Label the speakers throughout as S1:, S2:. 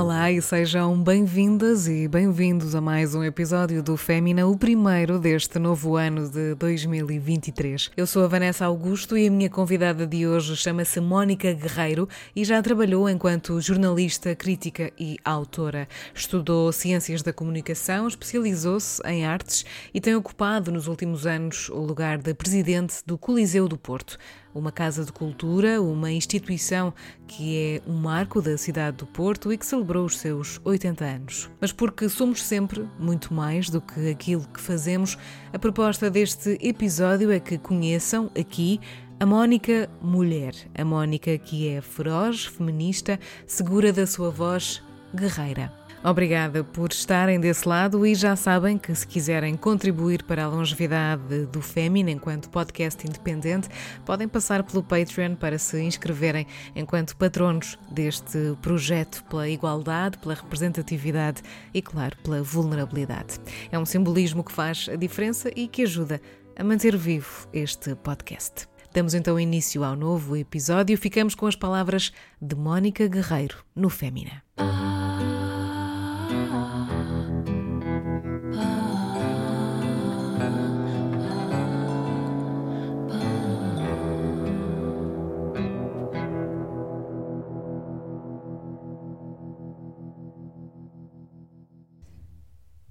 S1: Olá e sejam bem-vindas e bem-vindos a mais um episódio do Fémina, o primeiro deste novo ano de 2023. Eu sou a Vanessa Augusto e a minha convidada de hoje chama-se Mónica Guerreiro e já trabalhou enquanto jornalista, crítica e autora. Estudou Ciências da Comunicação, especializou-se em artes e tem ocupado nos últimos anos o lugar de presidente do Coliseu do Porto uma casa de cultura, uma instituição que é um marco da cidade do Porto e que celebrou os seus 80 anos. Mas porque somos sempre muito mais do que aquilo que fazemos, a proposta deste episódio é que conheçam aqui a Mónica Mulher, a Mónica que é feroz, feminista, segura da sua voz, guerreira. Obrigada por estarem desse lado e já sabem que se quiserem contribuir para a longevidade do Fémina enquanto podcast independente, podem passar pelo Patreon para se inscreverem enquanto patronos deste projeto pela igualdade, pela representatividade e, claro, pela vulnerabilidade. É um simbolismo que faz a diferença e que ajuda a manter vivo este podcast. Damos então início ao novo episódio. Ficamos com as palavras de Mónica Guerreiro no Fémina.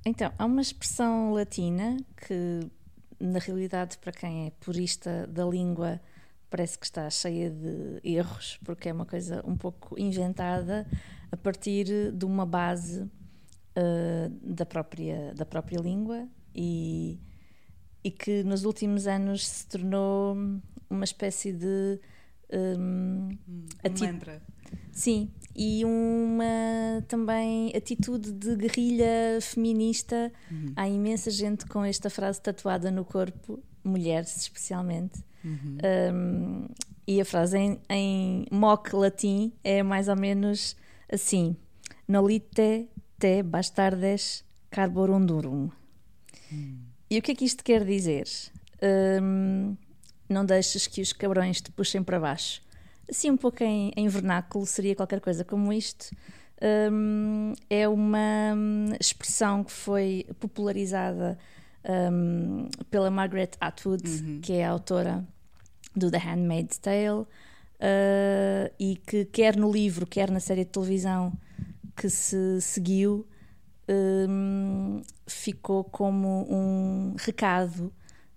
S2: Então, há uma expressão latina que, na realidade, para quem é purista da língua, parece que está cheia de erros, porque é uma coisa um pouco inventada a partir de uma base uh, da, própria, da própria língua e, e que nos últimos anos se tornou uma espécie de.
S1: Um, um mantra.
S2: Sim, e uma também atitude de guerrilha feminista. Uhum. Há imensa gente com esta frase tatuada no corpo, mulheres especialmente. Uhum. Um, e a frase em, em mock latim é mais ou menos assim: Nolite te bastardes carborundurum. Uhum. E o que é que isto quer dizer? Um, não deixes que os cabrões te puxem para baixo assim um pouco em, em vernáculo, seria qualquer coisa como isto. Um, é uma hum, expressão que foi popularizada um, pela Margaret Atwood, uhum. que é a autora do The Handmaid's Tale, uh, e que quer no livro, quer na série de televisão que se seguiu, um, ficou como um recado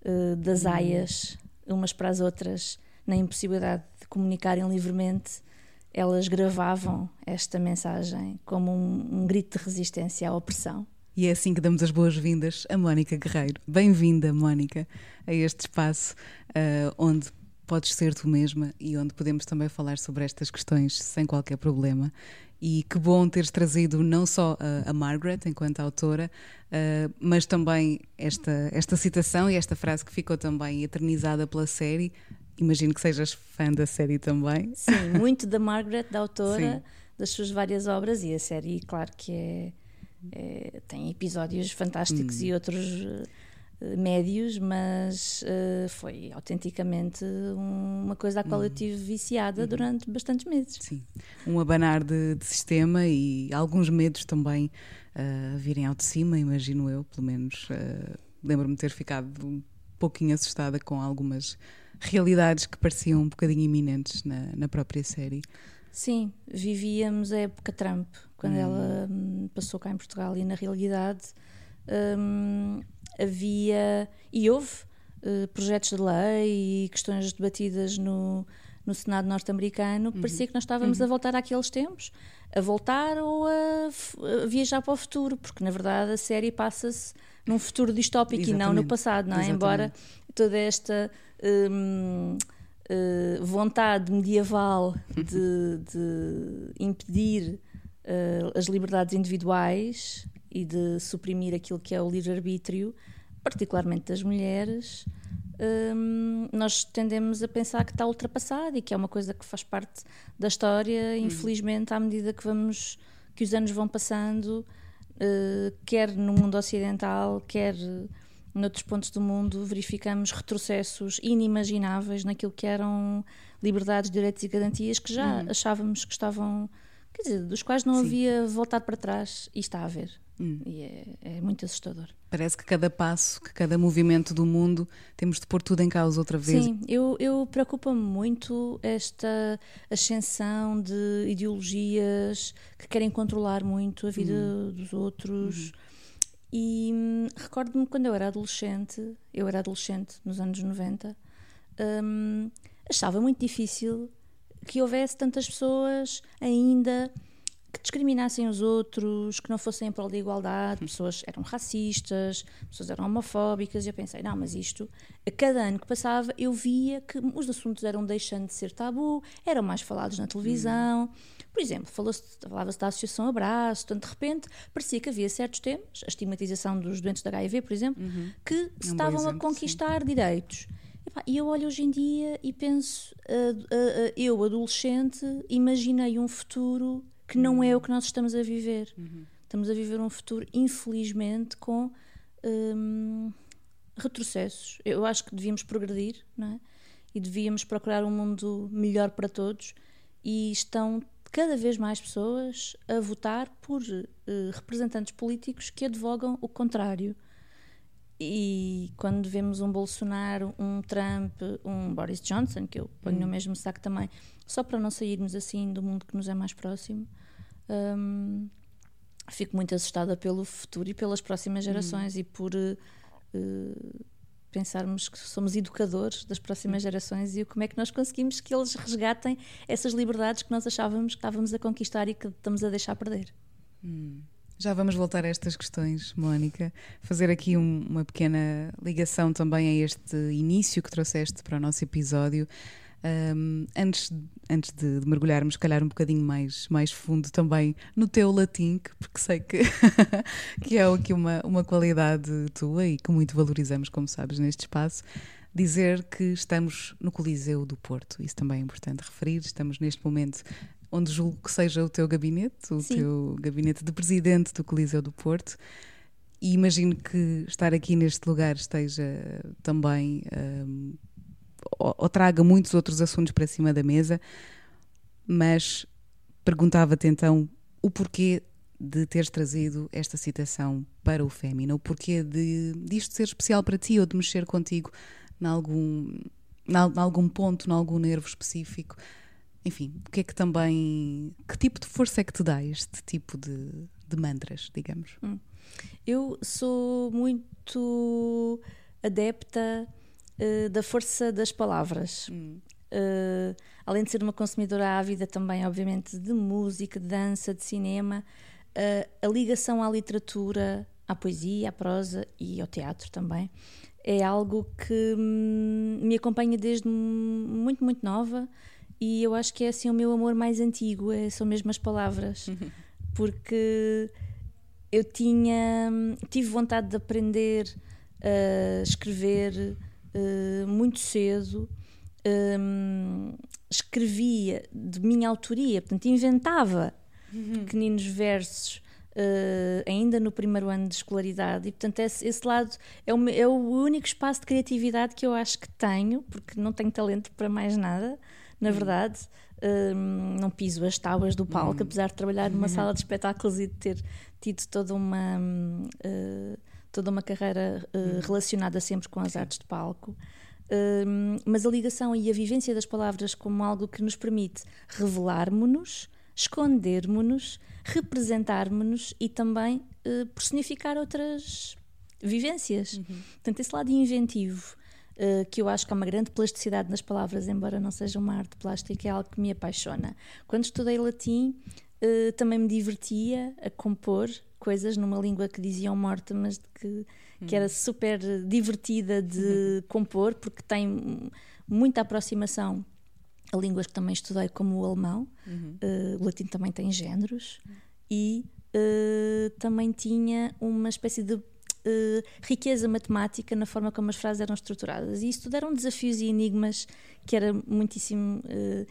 S2: uh, das uhum. aias, umas para as outras, na impossibilidade comunicarem livremente, elas gravavam esta mensagem como um, um grito de resistência à opressão.
S1: E é assim que damos as boas-vindas a Mónica Guerreiro. Bem-vinda, Mónica, a este espaço uh, onde podes ser tu mesma e onde podemos também falar sobre estas questões sem qualquer problema. E que bom teres trazido não só a, a Margaret enquanto autora, uh, mas também esta, esta citação e esta frase que ficou também eternizada pela série, Imagino que sejas fã da série também.
S2: Sim, muito da Margaret, da autora, Sim. das suas várias obras, e a série, claro que é, é tem episódios fantásticos hum. e outros uh, médios, mas uh, foi autenticamente um, uma coisa à qual hum. eu tive viciada uhum. durante bastantes meses.
S1: Sim, um abanar de, de sistema e alguns medos também uh, virem ao de cima, imagino eu, pelo menos. Lembro-me de ter ficado um pouquinho assustada com algumas realidades que pareciam um bocadinho iminentes na, na própria série.
S2: Sim, vivíamos a época Trump, quando hum. ela hum, passou cá em Portugal, e na realidade hum, havia e houve uh, projetos de lei e questões debatidas no, no Senado norte-americano, uhum. parecia que nós estávamos uhum. a voltar àqueles tempos, a voltar ou a, a, viajar para o futuro, porque na verdade a série passa-se num futuro distópico Exatamente. e não no passado, não é? Exatamente. Embora toda esta hum, uh, vontade medieval de, de impedir uh, as liberdades individuais e de suprimir aquilo que é o livre-arbítrio, particularmente das mulheres, um, nós tendemos a pensar que está ultrapassado e que é uma coisa que faz parte da história, uhum. infelizmente, à medida que vamos que os anos vão passando, uh, quer no mundo ocidental, quer noutros pontos do mundo verificamos retrocessos inimagináveis naquilo que eram liberdades, direitos e garantias que já uhum. achávamos que estavam quer dizer, dos quais não Sim. havia voltar para trás e está a haver. Hum. E é, é, muito assustador.
S1: Parece que cada passo, que cada movimento do mundo, temos de pôr tudo em causa outra vez.
S2: Sim, eu, eu preocupa-me muito esta ascensão de ideologias que querem controlar muito a vida hum. dos outros. Hum. E hum, recordo-me quando eu era adolescente, eu era adolescente nos anos 90, hum, achava muito difícil que houvesse tantas pessoas ainda que discriminassem os outros, que não fossem em prol da igualdade, pessoas eram racistas, pessoas eram homofóbicas, e eu pensei, não, mas isto, a cada ano que passava, eu via que os assuntos eram deixando de ser tabu, eram mais falados na televisão. Por exemplo, falava-se da Associação Abraço, portanto, de repente, parecia que havia certos temas, a estigmatização dos doentes da HIV, por exemplo, uhum. que se um estavam exemplo, a conquistar sim. direitos. E eu olho hoje em dia e penso, uh, uh, uh, eu, adolescente, imaginei um futuro que não é o que nós estamos a viver. Uhum. Estamos a viver um futuro, infelizmente, com um, retrocessos. Eu acho que devíamos progredir, não é? E devíamos procurar um mundo melhor para todos. E estão cada vez mais pessoas a votar por uh, representantes políticos que advogam o contrário. E quando vemos um Bolsonaro, um Trump, um Boris Johnson, que eu ponho no hum. mesmo saco também, só para não sairmos assim do mundo que nos é mais próximo, um, fico muito assustada pelo futuro e pelas próximas gerações hum. e por uh, pensarmos que somos educadores das próximas hum. gerações e como é que nós conseguimos que eles resgatem essas liberdades que nós achávamos que estávamos a conquistar e que estamos a deixar perder.
S1: Hum. Já vamos voltar a estas questões, Mónica. Fazer aqui um, uma pequena ligação também a este início que trouxeste para o nosso episódio. Um, antes, antes de, de, mergulharmos, calhar um bocadinho mais, mais fundo também no teu latim, porque sei que, que é aqui uma, uma qualidade tua e que muito valorizamos, como sabes, neste espaço. Dizer que estamos no Coliseu do Porto, isso também é importante referir. Estamos neste momento onde julgo que seja o teu gabinete, o Sim. teu gabinete de presidente do Coliseu do Porto. E imagino que estar aqui neste lugar esteja também um, ou, ou traga muitos outros assuntos para cima da mesa, mas perguntava-te então o porquê de teres trazido esta citação para o Fémina, o porquê de disto ser especial para ti ou de mexer contigo em algum, em algum ponto, em algum nervo específico. Enfim, o que é que também. Que tipo de força é que te dá este tipo de, de mantras, digamos? Hum.
S2: Eu sou muito adepta uh, da força das palavras. Hum. Uh, além de ser uma consumidora ávida também, obviamente, de música, de dança, de cinema, uh, a ligação à literatura, à poesia, à prosa e ao teatro também é algo que hum, me acompanha desde muito, muito nova e eu acho que é assim o meu amor mais antigo, é, são mesmo as palavras, porque eu tinha, hum, tive vontade de aprender a escrever uh, muito cedo, um, escrevia de minha autoria, portanto, inventava uhum. pequeninos versos. Uh, ainda no primeiro ano de escolaridade, e portanto, esse, esse lado é o, é o único espaço de criatividade que eu acho que tenho, porque não tenho talento para mais nada, na uhum. verdade. Um, não piso as tábuas do palco, uhum. apesar de trabalhar numa uhum. sala de espetáculos e de ter tido toda uma. Uh, toda uma carreira uh, relacionada sempre com as artes de palco. Uh, mas a ligação e a vivência das palavras como algo que nos permite revelarmos-nos, escondermos-nos, representarmos-nos e também uh, personificar outras vivências. Uhum. Portanto, esse lado inventivo, uh, que eu acho que há uma grande plasticidade nas palavras, embora não seja uma arte plástica, é algo que me apaixona. Quando estudei latim, uh, também me divertia a compor coisas numa língua que diziam morta, mas que, que era hum. super divertida de uhum. compor, porque tem muita aproximação a línguas que também estudei, como o alemão. Uhum. Uh, o latim também tem géneros e uh, também tinha uma espécie de uh, riqueza matemática na forma como as frases eram estruturadas. E isso tudo eram desafios e enigmas que era muitíssimo uh,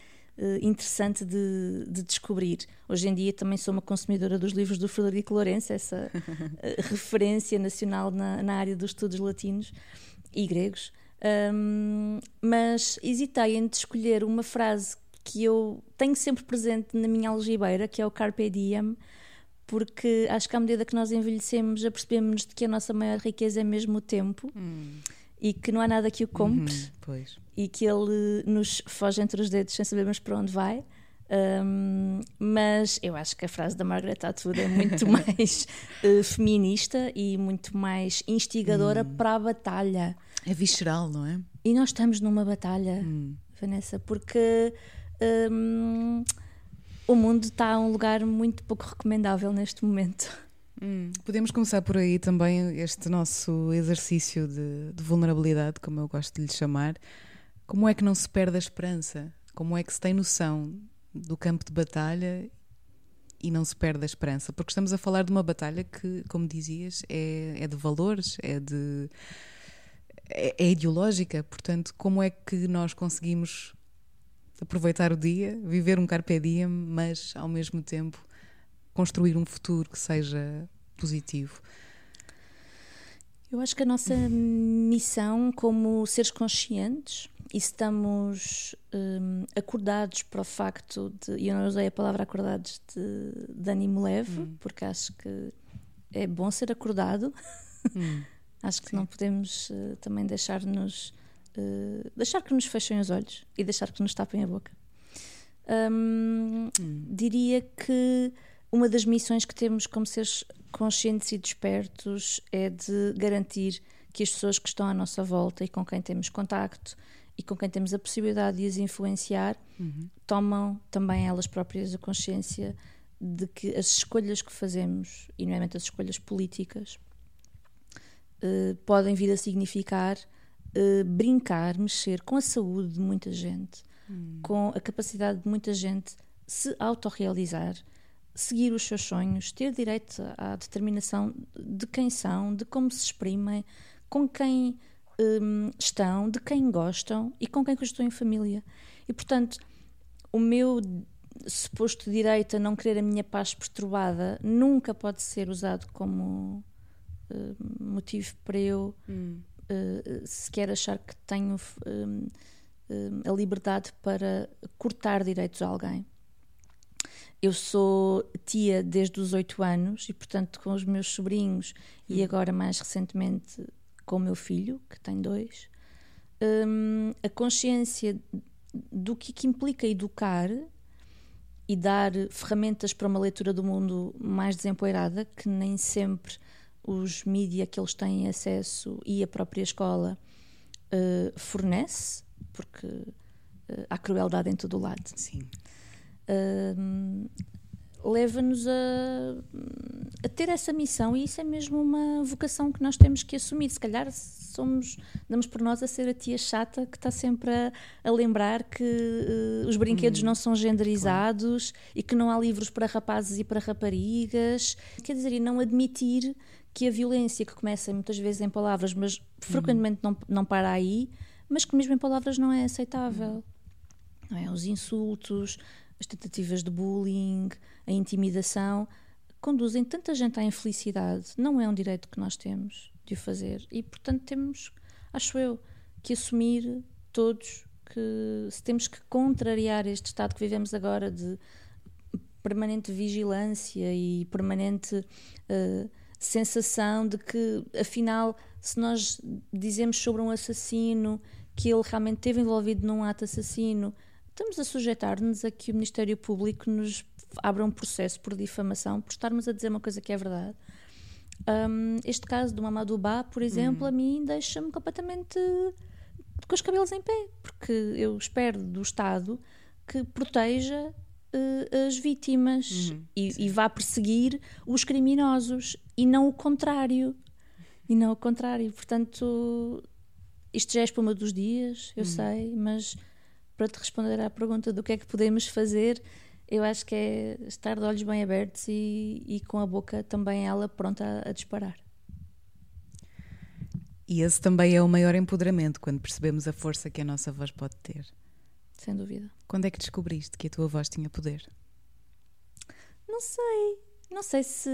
S2: interessante de, de, descobrir. Hoje em dia também sou uma consumidora dos livros do Frederico Lourenço, essa uh, referência nacional na, na, área dos estudos latinos e gregos. Um, mas hesitei em escolher uma frase que eu tenho sempre presente na minha algibeira, que é o Carpe Diem, porque acho que à medida que nós envelhecemos, apercebemos de que a nossa maior riqueza é mesmo o tempo. Hum. E que não há nada que o compre
S1: uhum,
S2: e que ele nos foge entre os dedos sem sabermos para onde vai. Um, mas eu acho que a frase da Margaret Atwood é muito mais uh, feminista e muito mais instigadora hum. para a batalha.
S1: É visceral, não é?
S2: E nós estamos numa batalha, hum. Vanessa, porque um, o mundo está a um lugar muito pouco recomendável neste momento.
S1: Hum. Podemos começar por aí também este nosso exercício de, de, vulnerabilidade, como eu gosto de lhe chamar. Como é que não se perde a esperança? Como é que se tem noção do campo de batalha e não se perde a esperança? Porque estamos a falar de uma batalha que, como dizias, é, é de valores, é de é, é ideológica. Portanto, como é que nós conseguimos aproveitar o dia, viver um carpe diem, mas ao mesmo tempo construir um futuro que seja positivo?
S2: Eu acho que a nossa missão como seres conscientes e estamos um, acordados para o facto de, e eu não usei a palavra acordados de, de ânimo leve, hum. porque acho que é bom ser acordado. Hum. acho que Sim. não podemos uh, também deixar-nos uh, deixar que nos fechem os olhos e deixar que nos tapem a boca. Um, hum. Diria que uma das missões que temos como seres conscientes e despertos é de garantir que as pessoas que estão à nossa volta e com quem temos contacto e com quem temos a possibilidade de as influenciar uhum. tomam também elas próprias a consciência de que as escolhas que fazemos, e nomeadamente as escolhas políticas, uh, podem vir a significar uh, brincar, mexer com a saúde de muita gente, uhum. com a capacidade de muita gente se autorrealizar, seguir os seus sonhos, ter direito à determinação de quem são, de como se exprimem, com quem um, estão, de quem gostam e com quem estou em família. E portanto, o meu suposto direito a não querer a minha paz perturbada nunca pode ser usado como uh, motivo para eu hum. uh, sequer achar que tenho uh, a liberdade para cortar direitos a alguém. Eu sou tia desde os oito anos e, portanto, com os meus sobrinhos hum. e agora mais recentemente com o meu filho, que tem dois, um, a consciência do que, que implica educar e dar ferramentas para uma leitura do mundo mais desempoeirada, que nem sempre os mídias que eles têm acesso e a própria escola uh, fornece, porque uh, há crueldade em todo o lado.
S1: Sim.
S2: Uh, leva-nos a, a, ter essa missão e isso é mesmo uma vocação que nós temos que assumir. Se calhar somos, damos por nós a ser a tia chata que está sempre a, a lembrar que uh, os brinquedos hum, não são genderizados claro. e que não há livros para rapazes e para raparigas. Quer dizer, e não admitir que a violência que começa muitas vezes em palavras, mas frequentemente não, não para aí, mas que mesmo em palavras não é aceitável. Não é? Os insultos, as tentativas de bullying, a intimidação, conduzem tanta gente à infelicidade. Não é um direito que nós temos de o fazer. E, portanto, temos, acho eu, que assumir todos que se temos que contrariar este estado que vivemos agora de permanente vigilância e permanente uh, sensação de que, afinal, se nós dizemos sobre um assassino que ele realmente esteve envolvido num ato assassino, estamos a sujeitar-nos a que o Ministério Público nos abra um processo por difamação por estarmos a dizer uma coisa que é verdade. Um, este caso do Mamadou Ba, por exemplo, hum. a mim deixa-me completamente com os cabelos em pé, porque eu espero do Estado que proteja uh, as vítimas uhum, e, e, vá perseguir os criminosos e não o contrário. E não o contrário. Portanto, isto já é espuma dos dias, eu uhum. sei, mas para te responder à pergunta do que é que podemos fazer, eu acho que é estar de olhos bem abertos e, e com a boca também ela pronta a, a disparar.
S1: E esse também é o maior empoderamento, quando percebemos a força que a nossa voz pode ter.
S2: Sem dúvida.
S1: Quando é que descobriste que a tua voz tinha poder?
S2: Não sei. Não sei se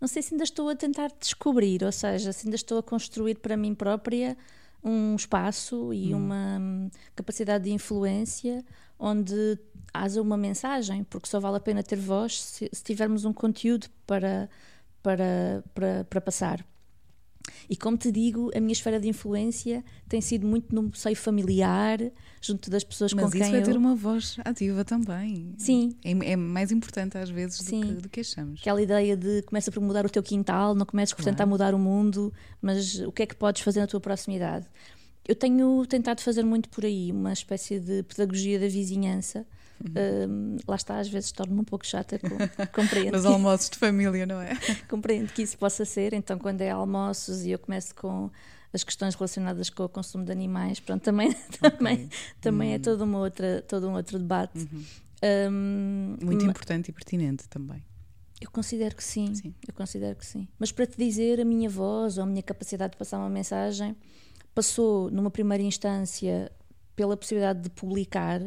S2: não sei se ainda estou a tentar descobrir, ou seja, se ainda estou a construir para mim própria um espaço e hum. uma hum, capacidade de influência onde haja uma mensagem, porque só vale a pena ter voz se, se tivermos um conteúdo para, para, para, para passar. E como te digo, a minha esfera de influência tem sido muito no seio familiar, junto das pessoas
S1: Mas
S2: com quem
S1: isso é ter
S2: eu...
S1: uma voz ativa também.
S2: Sim.
S1: É, é mais importante às vezes
S2: Sim.
S1: do que, do que achamos.
S2: Aquela ideia de começa por mudar o teu quintal, não comeces por
S1: Claro.
S2: tentar mudar o mundo, mas o que é que podes fazer na tua proximidade? Eu tenho tentado fazer muito por aí, uma espécie de pedagogia da vizinhança.
S1: Uhum.
S2: Hum, lá está, às vezes torno-me um pouco chata, com, compreendo,
S1: Nos almoços de família, não é?
S2: compreendo que isso possa ser. Então, quando é almoços e eu começo com as questões relacionadas com o consumo de animais, pronto, também, também, também é
S1: Hum.
S2: todo, uma outra, todo um outro debate. Hum,
S1: Muito
S2: ma-
S1: importante e pertinente também.
S2: Eu considero que sim,
S1: Sim.
S2: eu considero que sim. Mas para te dizer, a minha voz ou a minha capacidade de passar uma mensagem passou, numa primeira instância, pela possibilidade de publicar,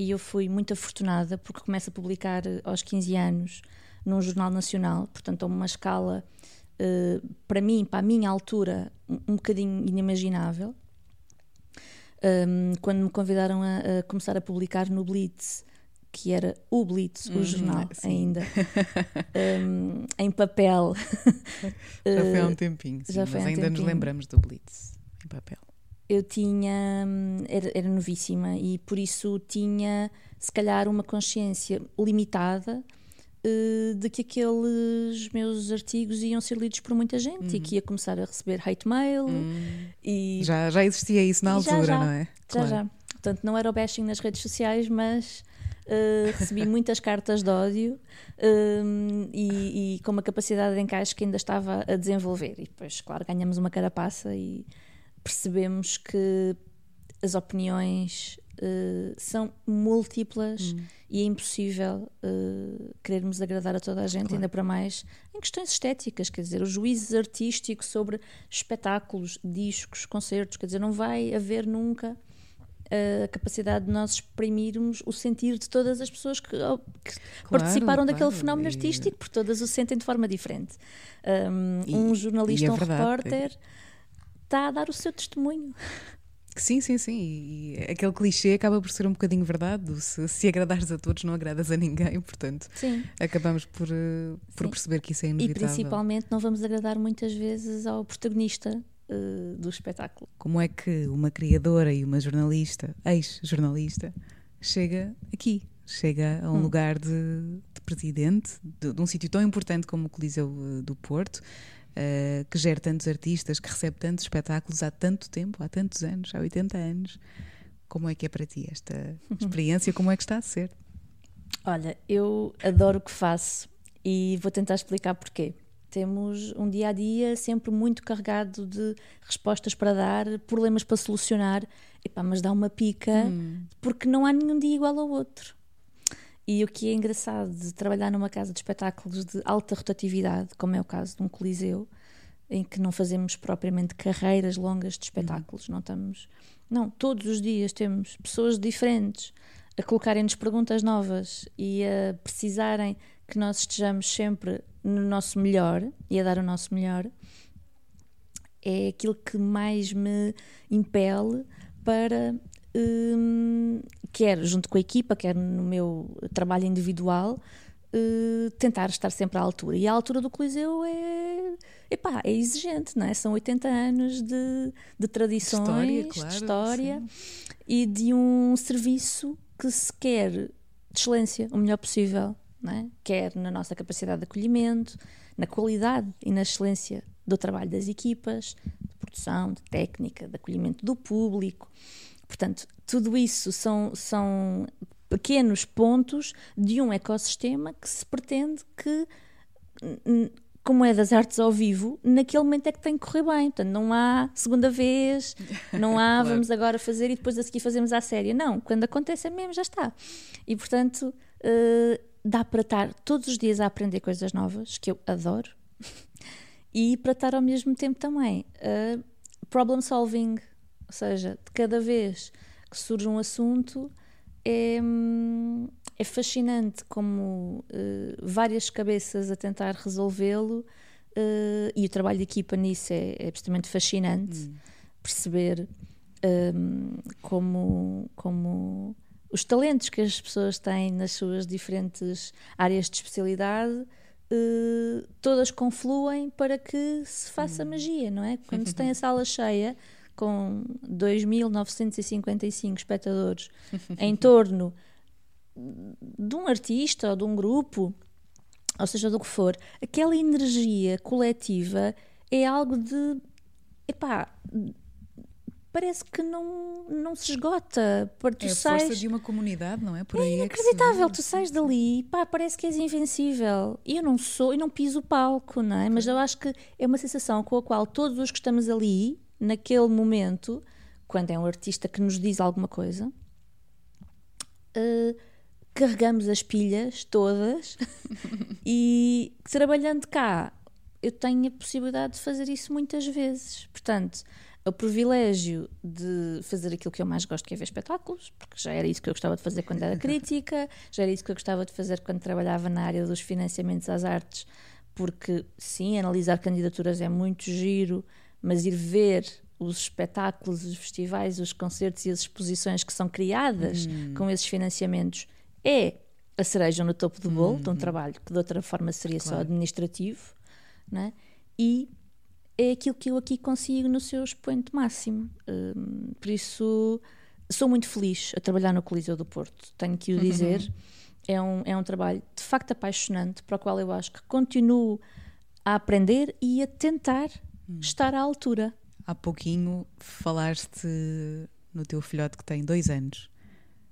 S2: e eu fui muito afortunada porque começo a publicar eh, aos 15 anos num jornal nacional, portanto, a uma escala, eh, para mim, para a minha altura, um, um bocadinho inimaginável. Um, quando me convidaram a, a começar a publicar no Blitz, que era o Blitz, o
S1: Uhum,
S2: jornal
S1: sim.
S2: ainda, um, em papel.
S1: Já foi há um
S2: Uh,
S1: tempinho, sim,
S2: já
S1: mas
S2: um
S1: ainda nos
S2: tempinho.
S1: lembramos do Blitz em papel.
S2: Eu tinha hum, era, era novíssima e por isso tinha se calhar uma consciência limitada eh, de que aqueles meus artigos iam ser lidos por muita gente e que ia começar a receber hate mail e
S1: Hum. Já, já existia isso na
S2: E já,
S1: altura,
S2: já.
S1: não é?
S2: já
S1: Claro.
S2: já portanto não era o bashing nas redes sociais mas eh, recebi muitas cartas de ódio hum, e, e com uma capacidade de encaixe que ainda estava a desenvolver e depois claro ganhamos uma carapaça e percebemos que as opiniões eh, são múltiplas e é impossível eh, querermos agradar a toda a gente,
S1: Claro.
S2: ainda para mais em questões estéticas, quer dizer, os juízes artísticos sobre espetáculos, discos, concertos, quer dizer, não vai haver nunca a capacidade de nós exprimirmos o sentir de todas as pessoas que, que participaram daquele
S1: claro,
S2: fenómeno
S1: e-
S2: artístico, porque todas o sentem de forma diferente. Um,
S1: E-
S2: um jornalista,
S1: é
S2: um
S1: verdade,
S2: repórter, está a dar o seu testemunho.
S1: Sim, sim, sim. E aquele clichê acaba por ser um bocadinho verdade. Se, se agradares a todos, não agradas a ninguém. Portanto,
S2: Sim.
S1: acabamos por, eh, por
S2: Sim.
S1: perceber que isso é
S2: E
S1: inevitável.
S2: principalmente não vamos agradar muitas vezes ao protagonista eh, do espetáculo.
S1: Como é que uma criadora e uma jornalista, ex-jornalista, chega aqui? Chega a um
S2: Hum.
S1: lugar de, de presidente de, de um sítio tão importante como o Coliseu eh, do Porto, eh, que gera tantos artistas, que recebe tantos espetáculos há tanto tempo, há tantos anos, há 80 anos. Como é que é para ti esta experiência? Como é que está a ser?
S2: Olha, eu adoro o que faço e vou tentar explicar porquê. Temos um dia a dia sempre muito carregado de respostas para dar, problemas para solucionar, Epá, mas dá uma pica porque não há nenhum dia igual ao outro. E o que é engraçado de trabalhar numa casa de espetáculos de alta rotatividade, como é o caso de um coliseu, em que não fazemos propriamente carreiras longas de espetáculos, não estamos. Não, todos os dias temos pessoas diferentes a colocarem-nos perguntas novas e a precisarem que nós estejamos sempre no nosso melhor e a dar o nosso melhor. É aquilo que mais me impele para hum, quer junto com a equipa, quer no meu trabalho individual, eh, tentar estar sempre à altura. E a altura do Coliseu é, epá, é exigente, não é? São 80 anos de, de tradições,
S1: História, claro,
S2: de história e de um serviço que se quer de excelência, o melhor possível, não é? quer na nossa capacidade de acolhimento, na qualidade e na excelência do trabalho das equipas, de produção, de técnica, de acolhimento do público. Portanto, tudo isso são, são pequenos pontos de um ecossistema que se pretende que, como é das artes ao vivo, naquele momento é que tem que correr bem. Portanto, não há segunda vez, não há
S1: Claro.
S2: vamos agora fazer e depois a seguir fazemos à série. Não, quando acontece é mesmo, já está. E portanto, eh, dá para estar todos os dias a aprender coisas novas, que eu adoro, e para estar ao mesmo tempo também a problem solving, ou seja, de cada vez que surge um assunto é, hum, é fascinante como eh, várias cabeças a tentar resolvê-lo eh, e o trabalho de equipa nisso é, é absolutamente fascinante perceber hum, como, como os talentos que as pessoas têm nas suas diferentes áreas de especialidade uh, todas confluem para que se faça hum. magia, não é? Quando se tem a sala cheia com 2.955 espectadores em torno de um artista ou de um grupo, ou seja, do que for, aquela energia coletiva é algo de. Epá, parece que não, não se esgota.
S1: Tu é a sais, força de uma comunidade, não é?
S2: Por é inacreditável. É tu sais dali, pá, parece que és invencível. E eu não sou, e não piso o palco, não é? Mas eu acho que é uma sensação com a qual todos os que estamos ali, naquele momento, quando é um artista que nos diz alguma coisa, uh, carregamos as pilhas todas e trabalhando cá, eu tenho a possibilidade de fazer isso muitas vezes. Portanto, o privilégio de fazer aquilo que eu mais gosto, que é ver espetáculos, porque já era isso que eu gostava de fazer quando era crítica, já era isso que eu gostava de fazer quando trabalhava na área dos financiamentos às artes, porque sim, analisar candidaturas é muito giro, mas ir ver os espetáculos, os festivais, os concertos e as exposições que são criadas hum. com esses financiamentos é a cereja no topo do bolo hum. de um trabalho que de outra forma seria claro. só administrativo, né? e é aquilo que eu aqui consigo no seu expoente máximo. Um, por isso, sou muito feliz a trabalhar no Coliseu do Porto, tenho que o uhum. dizer. Uhum. É, um, é um trabalho de facto apaixonante, para o qual eu acho que continuo a aprender e a tentar uhum. estar à altura.
S1: Há pouquinho falaste no teu filhote que tem dois anos.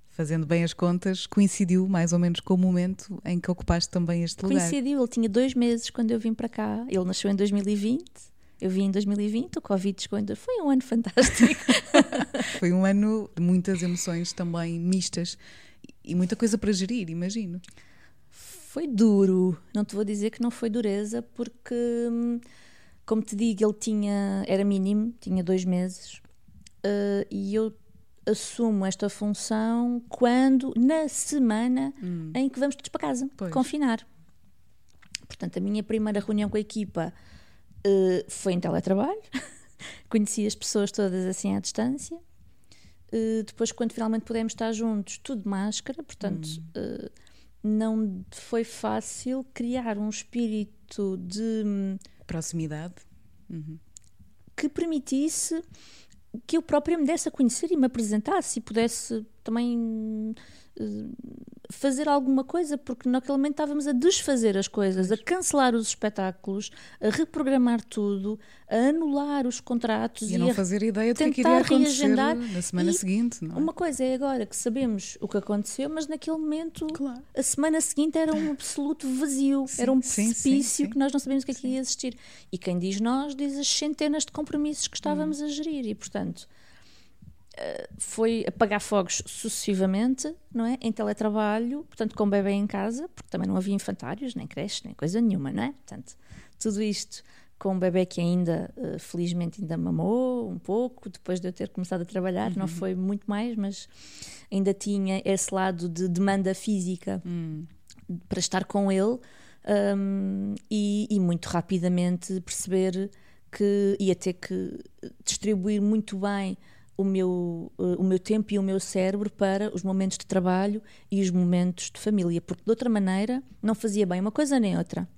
S1: Fazendo bem as contas, coincidiu mais ou menos com o momento em que ocupaste também este
S2: lugar. Coincidiu, ele tinha dois meses quando eu vim para cá. Ele nasceu em 2020 eu vim em 2020, o Covid chegou ainda. Foi um ano fantástico.
S1: Foi um ano de muitas emoções também mistas e muita coisa para gerir, imagino.
S2: Foi duro. Não te vou dizer que não foi dureza, porque, como te digo, ele tinha. Era mínimo, tinha dois meses. Uh, e eu assumo esta função quando, na semana hum. em que vamos todos para casa, pois. confinar. Portanto, a minha primeira reunião com a equipa uh, foi em teletrabalho, conheci as pessoas todas assim à distância. Uh, depois, quando finalmente pudemos estar juntos, tudo de máscara, portanto, hum. uh, não foi fácil criar um espírito de hum,
S1: proximidade uhum.
S2: que permitisse que eu própria me desse a conhecer e me apresentasse e pudesse também fazer alguma coisa, porque naquele momento estávamos a desfazer as coisas, a cancelar os espetáculos, a reprogramar tudo, a anular os contratos
S1: e, a não fazer ideia que, é que iria acontecer na semana seguinte. É?
S2: Uma coisa é agora que sabemos o que aconteceu, mas naquele momento claro. a semana seguinte era um absoluto vazio, sim, era um precipício sim, sim, que nós não sabíamos o que é que ia existir. E quem diz nós diz as centenas de compromissos que estávamos hum. a gerir e, portanto foi apagar fogos sucessivamente, não é? Em teletrabalho, portanto, com o bebê em casa, porque também não havia infantários, nem creche, nem coisa nenhuma, não é? Portanto, tudo isto com um bebê que ainda, uh, felizmente, ainda mamou um pouco, depois de eu ter começado a trabalhar, uhum. não foi muito mais, mas ainda tinha esse lado de demanda física uhum. para estar com ele um, e, e muito rapidamente perceber que ia ter que distribuir muito bem o meu, uh, o meu tempo e o meu cérebro para os momentos de trabalho e os momentos de família, porque de outra maneira não fazia bem uma coisa nem outra.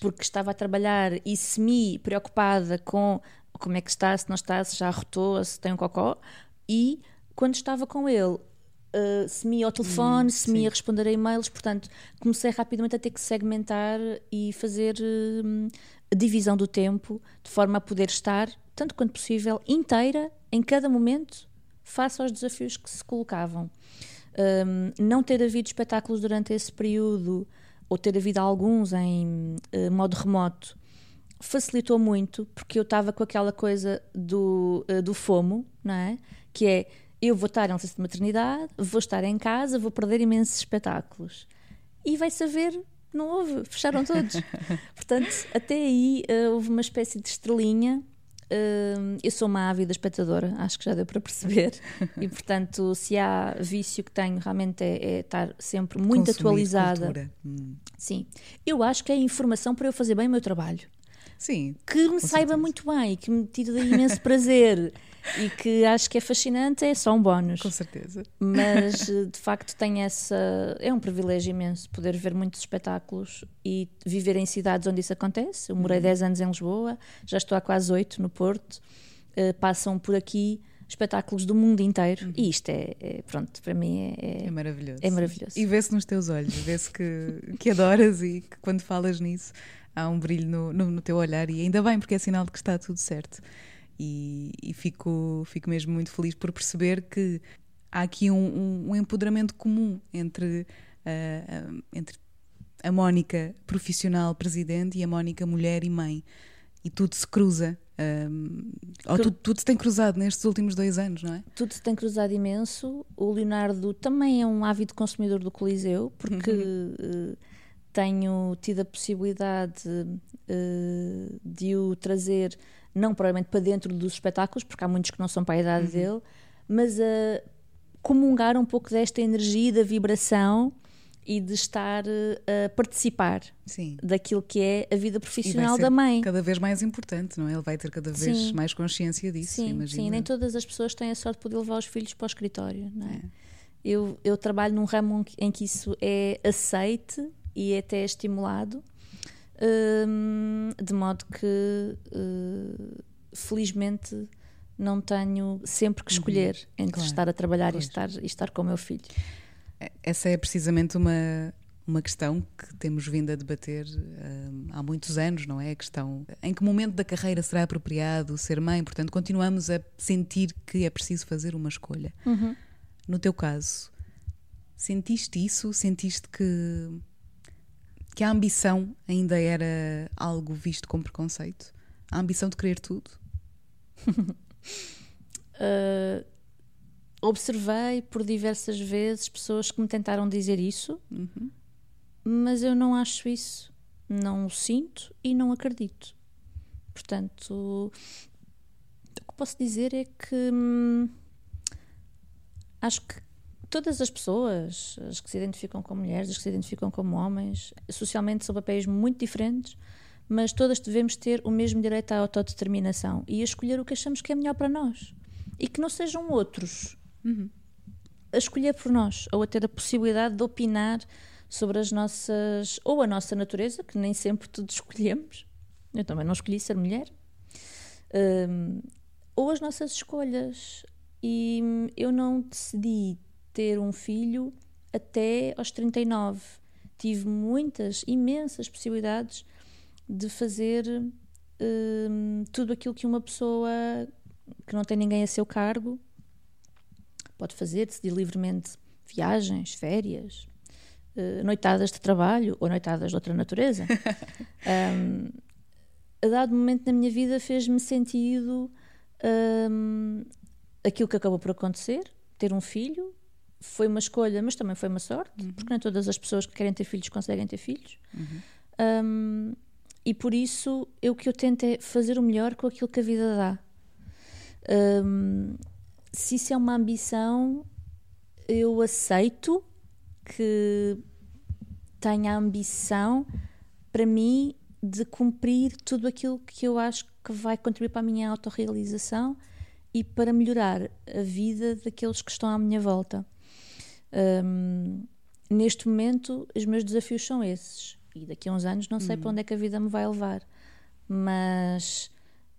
S2: Porque estava a trabalhar e semi preocupada com como é que está, se não está, se já arrotou, se tem um cocó, e quando estava com ele, uh, semi ao telefone, hum, semi sim. a responder a e-mails, portanto, comecei rapidamente a ter que segmentar e fazer uh, a divisão do tempo de forma a poder estar, tanto quanto possível, inteira em cada momento face aos desafios que se colocavam. Um, não ter havido espetáculos durante esse período, ou ter havido alguns em uh, modo remoto, facilitou muito, porque eu estava com aquela coisa do, uh, do FOMO, não é? Que é, eu vou estar em licença de maternidade, vou estar em casa, vou perder imensos espetáculos. E vai saber, não houve, fecharam todos. Portanto, até aí uh, houve uma espécie de estrelinha Uh, eu sou uma ávida espectadora, acho que já deu para perceber, e portanto, se há vício que tenho, realmente é, é estar sempre muito
S1: Consumir
S2: atualizada. Hum. Sim, eu acho que é informação para eu fazer bem o meu trabalho.
S1: Sim.
S2: Que me saiba certeza. muito bem e que me tire imenso prazer e que acho que é fascinante, é só um bónus.
S1: Com certeza.
S2: Mas eh, de facto tem essa. É um privilégio imenso poder ver muitos espetáculos e viver em cidades onde isso acontece. Eu morei uhum. 10 anos em Lisboa, já estou há quase 8 no Porto. Uh, passam por aqui espetáculos do mundo inteiro uhum. e isto é, é, pronto, para mim é,
S1: é, é maravilhoso.
S2: É maravilhoso.
S1: E vê-se nos teus olhos, vê-se que, que adoras e que quando falas nisso há um brilho no, no, no, teu olhar e ainda bem porque é sinal de que está tudo certo. E, e fico, fico mesmo muito feliz por perceber que há aqui um, um, um empoderamento comum entre, uh, uh, entre a Mónica profissional presidente e a Mónica mulher e mãe. E tudo se cruza. Um, ou tudo, tudo, se tem cruzado nestes últimos dois anos, não é?
S2: Tudo se tem cruzado imenso. O Leonardo também é um ávido consumidor do Coliseu, porque uhum. uh, tenho tido a possibilidade de o trazer não provavelmente para dentro dos espetáculos, porque há muitos que não são para a idade uhum. dele, mas a comungar um pouco desta energia, da vibração e de estar a participar Sim. daquilo que é a vida profissional da mãe.
S1: Cada vez mais importante, não é? Ele vai ter cada vez sim. mais consciência disso.
S2: Sim,
S1: imagina.
S2: sim, nem todas as pessoas têm a sorte de poder levar os filhos para o escritório, não é? é. Eu, eu trabalho num ramo em que isso é aceite e é até estimulado de modo que uh, felizmente não tenho sempre que uhum. escolher uhum. entre claro. estar a trabalhar e estar, e estar com o meu filho.
S1: É, essa é precisamente uma, uma questão que temos vindo a debater há muitos anos, não é? A questão em que momento da carreira será apropriado ser mãe, portanto, continuamos a sentir que é preciso fazer uma escolha.
S2: Uhum.
S1: No teu caso, sentiste isso? Sentiste que que a ambição ainda era algo visto com preconceito? A ambição de querer tudo?
S2: uh, observei por diversas vezes pessoas que me tentaram dizer isso,
S1: uhum.
S2: mas eu não acho isso. Não o sinto e não acredito. Portanto, o que posso dizer é que hum, acho que todas as pessoas, as que se identificam como mulheres, as que se identificam como homens, socialmente são papéis muito diferentes, mas todas devemos ter o mesmo direito à autodeterminação e a escolher o que achamos que é melhor para nós. E que não sejam outros
S1: uhum.
S2: a escolher por nós, ou a ter a possibilidade de opinar sobre as nossas. ou a nossa natureza, que nem sempre tudo escolhemos. Eu também não escolhi ser mulher. Um, ou as nossas escolhas. E eu não decidi ter um filho até aos 39. Tive muitas, imensas possibilidades de fazer hum, tudo aquilo que uma pessoa que não tem ninguém a seu cargo pode fazer, decidir livremente viagens, férias, uh, noitadas de trabalho ou noitadas de outra natureza. um, a dado momento na minha vida fez-me sentido um, aquilo que acabou por acontecer, ter um filho, foi uma escolha, mas também foi uma sorte, uhum. porque nem todas as pessoas que querem ter filhos conseguem ter filhos.
S1: Uhum.
S2: Um, e por isso, eu, o que eu tento é fazer o melhor com aquilo que a vida dá. Um, se isso é uma ambição, eu aceito que tenha a ambição, para mim, de cumprir tudo aquilo que eu acho que vai contribuir para a minha autorrealização e para melhorar a vida daqueles que estão à minha volta. Um, neste momento, os meus desafios são esses. E daqui a uns anos não sei uhum. para onde é que a vida me vai levar. Mas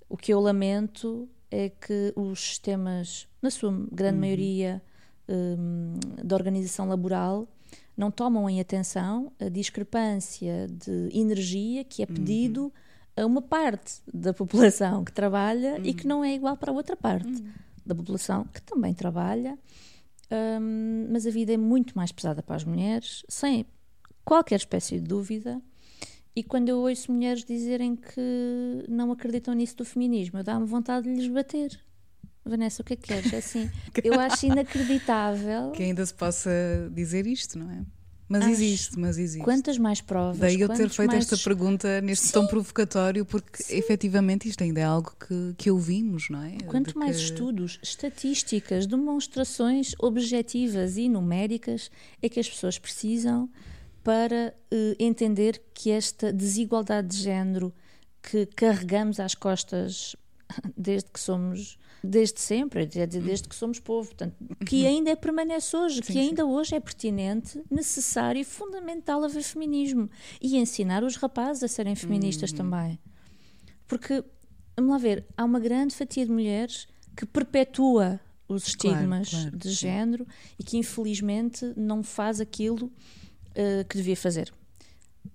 S2: o que eu lamento é que os sistemas, na sua grande uhum. maioria, um, da organização laboral, não tomam em atenção a discrepância de energia que é uhum. pedido uhum. a uma parte da população que trabalha e que uhum. não é igual para a outra parte uhum. da população que também trabalha um, mas a vida é muito mais pesada para as mulheres, sem qualquer espécie de dúvida. E quando eu ouço mulheres dizerem que não acreditam nisso do feminismo, eu dá-me vontade de lhes bater. Vanessa, o que é que queres? É assim, eu acho inacreditável.
S1: Que ainda se possa dizer isto, não é? Mas Acho existe, mas existe.
S2: Quantas mais provas?
S1: Daí eu ter feito mais... esta pergunta neste Sim. tom provocatório, porque Sim. efetivamente isto ainda é algo que, que ouvimos, não é?
S2: Quanto mais estudos, estatísticas, demonstrações objetivas e numéricas é que as pessoas precisam para uh, entender que esta desigualdade de género que carregamos às costas desde que somos desde sempre, desde que somos povo, portanto, que uhum. ainda permanece hoje, sim, que ainda sim. hoje é pertinente, necessário e fundamental haver feminismo e ensinar os rapazes a serem feministas uhum. também. Porque, vamos lá ver, há uma grande fatia de mulheres que perpetua os estigmas claro, claro, de género e que infelizmente não faz aquilo uh, que devia fazer.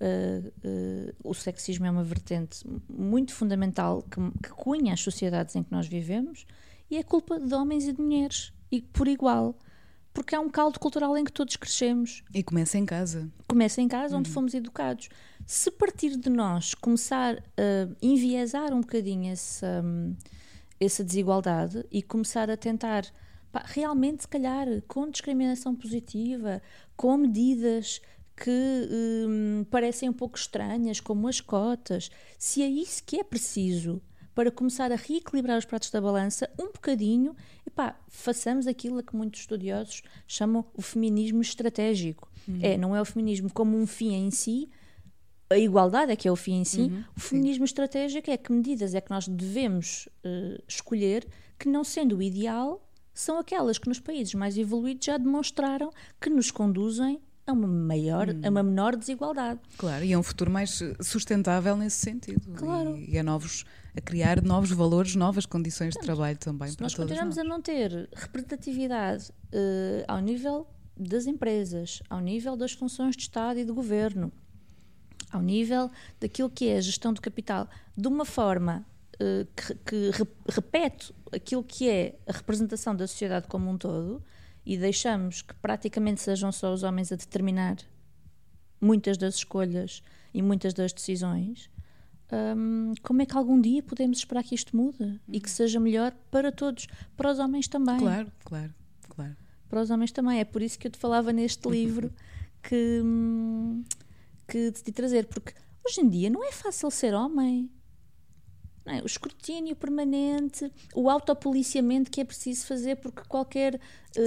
S2: Uh, uh, o sexismo é uma vertente muito fundamental que, que cunha as sociedades em que nós vivemos e é culpa de homens e de mulheres, e por igual. Porque há um caldo cultural em que todos crescemos.
S1: E começa em casa.
S2: Começa em casa, onde uhum. fomos educados. Se partir de nós começar a enviesar um bocadinho essa, essa desigualdade e começar a tentar realmente, se calhar, com discriminação positiva, com medidas que hum, parecem um pouco estranhas, como as cotas, se é isso que é preciso para começar a reequilibrar os pratos da balança um bocadinho, e pá, façamos aquilo a que muitos estudiosos chamam o feminismo estratégico. Uhum. É, não é o feminismo como um fim em si, a igualdade é que é o fim em si, uhum, o feminismo sim. estratégico é que medidas é que nós devemos uh, escolher que, não sendo o ideal, são aquelas que nos países mais evoluídos já demonstraram que nos conduzem a uma maior, hum. a uma menor desigualdade.
S1: Claro, e é um futuro mais sustentável nesse sentido. Claro. E, e a novos a criar novos valores, novas condições de trabalho também
S2: se
S1: para
S2: nós continuamos a não ter representatividade uh, ao nível das empresas, ao nível das funções de Estado e de governo, ao nível daquilo que é a gestão do capital, de uma forma uh, que, que repete aquilo que é a representação da sociedade como um todo, e deixamos que praticamente sejam só os homens a determinar muitas das escolhas e muitas das decisões, um, como é que algum dia podemos esperar que isto mude uhum. e que uhum. seja melhor para todos, para os homens também?
S1: Claro, claro, claro.
S2: Para os homens também. É por isso que eu te falava neste livro que, hum, que decidi trazer, porque hoje em dia não é fácil ser homem. É? O escrutínio permanente, o autopoliciamento que é preciso fazer, porque qualquer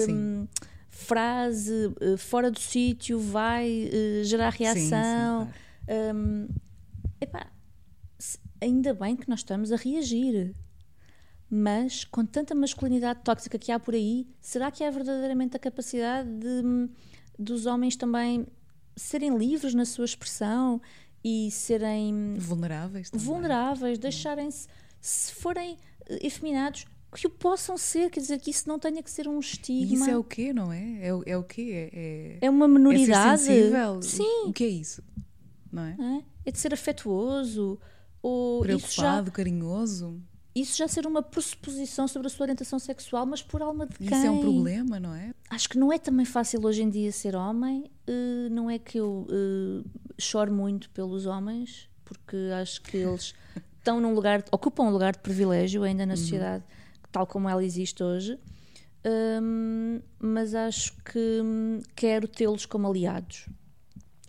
S2: um, frase uh, fora do sítio vai uh, gerar reação. Sim, sim, claro. um, epá, ainda bem que nós estamos a reagir. Mas com tanta masculinidade tóxica que há por aí, será que há verdadeiramente a capacidade de, dos homens também serem livres na sua expressão e serem
S1: vulneráveis, também.
S2: vulneráveis, deixarem-se, se forem eh, efeminados, que o possam ser, quer dizer, que isso não tenha que ser um estigma.
S1: E isso é o quê, não é? É, é o quê? É,
S2: é, é uma minoridade. É.
S1: Sim. O que é isso? Não é?
S2: é? é de ser afetuoso. Ou
S1: Preocupado, já, carinhoso.
S2: Isso já ser uma pressuposição sobre a sua orientação sexual, mas por alma de quem?
S1: Isso é um problema, não é?
S2: Acho que não é também fácil hoje em dia ser homem. Uh, não é que eu uh, choro muito pelos homens, porque acho que eles estão num lugar, ocupam um lugar de privilégio ainda na uhum. sociedade, tal como ela existe hoje. Um, mas acho que um, quero tê-los como aliados.